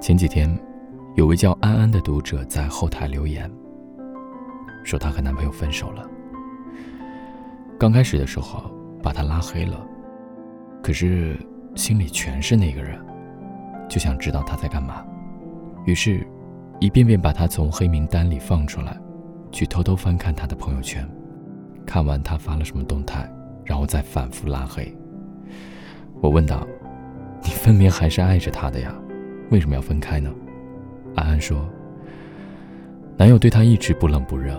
前几天，有位叫安安的读者在后台留言，说她和男朋友分手了。刚开始的时候，把他拉黑了，可是心里全是那个人，就想知道他在干嘛，于是，一遍遍把他从黑名单里放出来，去偷偷翻看他的朋友圈，看完他发了什么动态，然后再反复拉黑。我问道：“你分明还是爱着他的呀？”为什么要分开呢？安安说：“男友对她一直不冷不热，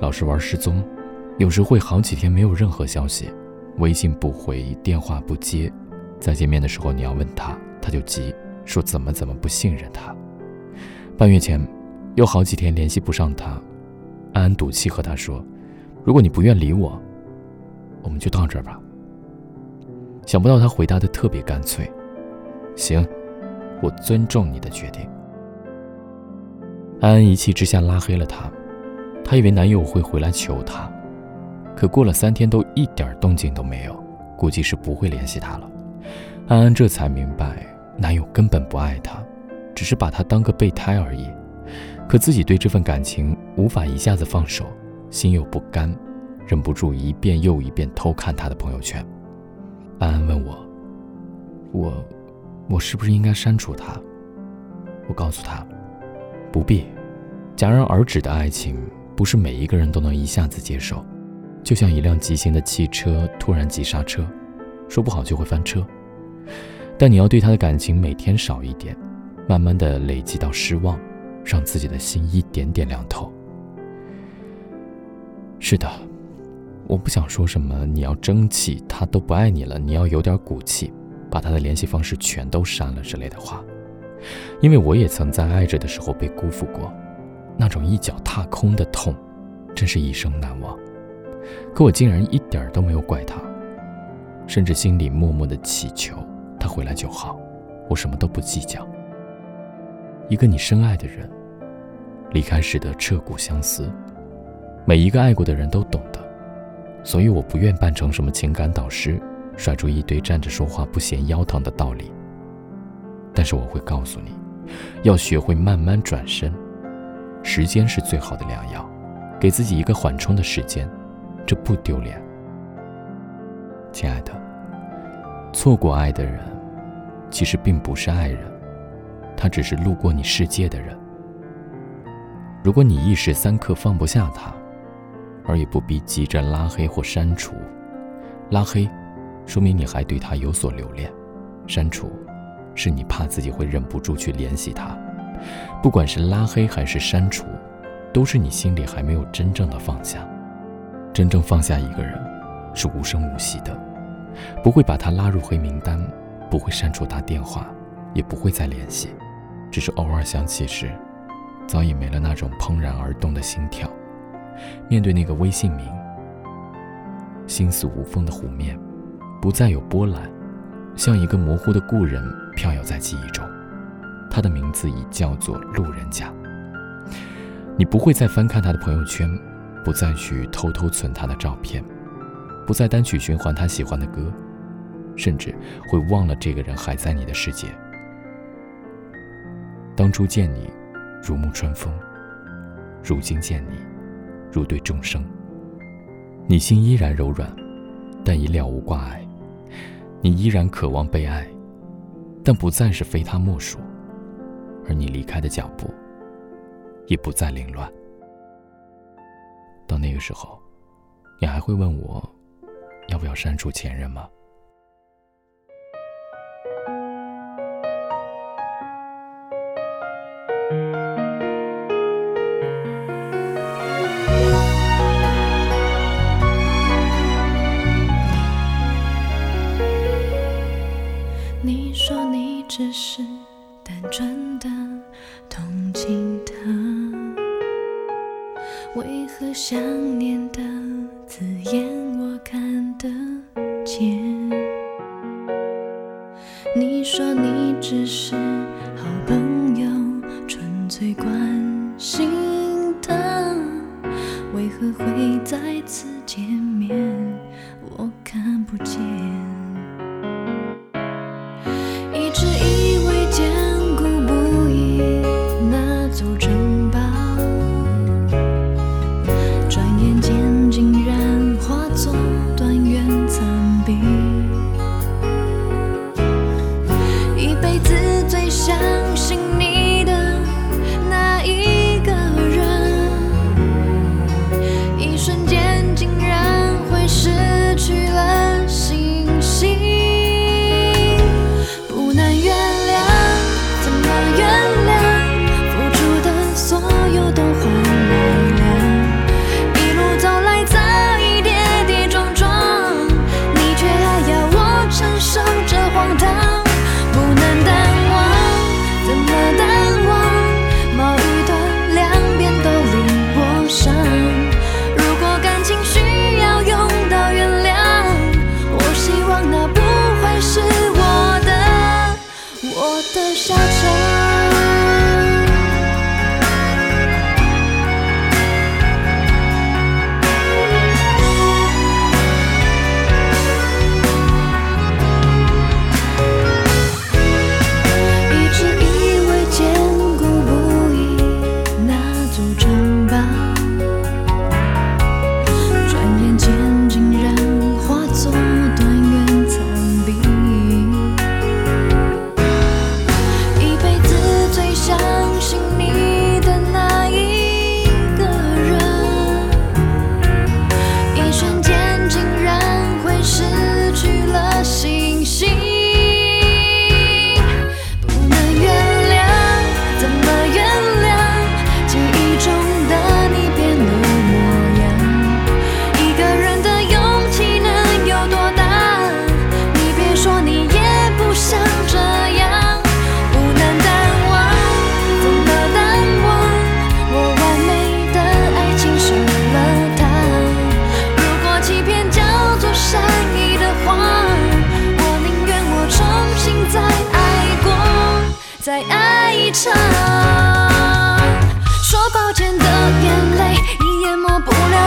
老是玩失踪，有时会好几天没有任何消息，微信不回，电话不接。再见面的时候你要问他，他就急，说怎么怎么不信任他。半月前，又好几天联系不上他，安安赌气和他说：如果你不愿理我，我们就到这儿吧。想不到他回答的特别干脆：行。”我尊重你的决定。安安一气之下拉黑了他，她以为男友会回来求她，可过了三天都一点动静都没有，估计是不会联系她了。安安这才明白，男友根本不爱她，只是把她当个备胎而已。可自己对这份感情无法一下子放手，心有不甘，忍不住一遍又一遍偷看他的朋友圈。安安问我：“我。”我是不是应该删除他？我告诉他，不必。戛然而止的爱情，不是每一个人都能一下子接受。就像一辆急行的汽车突然急刹车，说不好就会翻车。但你要对他的感情每天少一点，慢慢的累积到失望，让自己的心一点点凉透。是的，我不想说什么你要争气，他都不爱你了，你要有点骨气。把他的联系方式全都删了之类的话，因为我也曾在爱着的时候被辜负过，那种一脚踏空的痛，真是一生难忘。可我竟然一点都没有怪他，甚至心里默默的祈求他回来就好，我什么都不计较。一个你深爱的人，离开时的彻骨相思，每一个爱过的人都懂得，所以我不愿扮成什么情感导师。甩出一堆站着说话不嫌腰疼的道理，但是我会告诉你，要学会慢慢转身，时间是最好的良药，给自己一个缓冲的时间，这不丢脸。亲爱的，错过爱的人，其实并不是爱人，他只是路过你世界的人。如果你一时三刻放不下他，而也不必急着拉黑或删除，拉黑。说明你还对他有所留恋，删除，是你怕自己会忍不住去联系他。不管是拉黑还是删除，都是你心里还没有真正的放下。真正放下一个人，是无声无息的，不会把他拉入黑名单，不会删除他电话，也不会再联系，只是偶尔想起时，早已没了那种怦然而动的心跳。面对那个微信名，心似无风的湖面。不再有波澜，像一个模糊的故人飘摇在记忆中。他的名字已叫做路人甲。你不会再翻看他的朋友圈，不再去偷偷存他的照片，不再单曲循环他喜欢的歌，甚至会忘了这个人还在你的世界。当初见你，如沐春风；如今见你，如对众生。你心依然柔软，但已了无挂碍。你依然渴望被爱，但不再是非他莫属，而你离开的脚步也不再凌乱。到那个时候，你还会问我，要不要删除前任吗？只是单纯的同情他，为何想念的字眼我看得见？你说你只是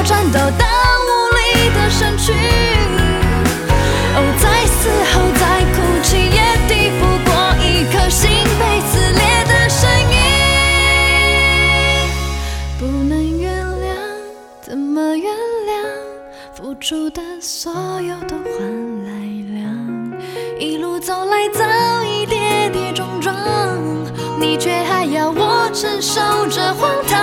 颤抖到无力的身躯。哦，在嘶吼，在哭泣，也抵不过一颗心被撕裂的声音。不能原谅，怎么原谅？付出的所有都换来了，一路走来早已跌跌撞撞，你却还要我承受着荒唐。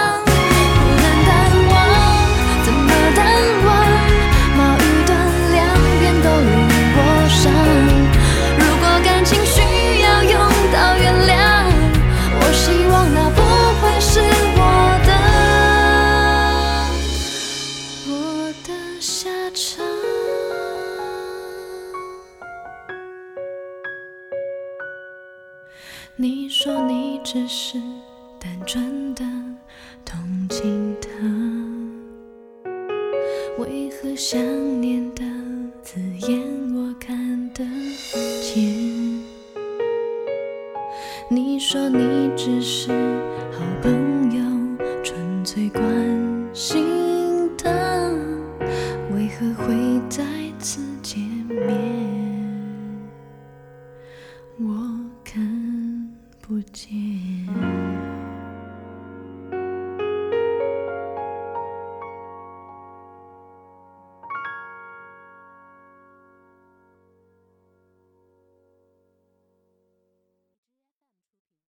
你说你只是单纯的同情他，为何想念的字眼我看得见？你说你只是好吧。不见。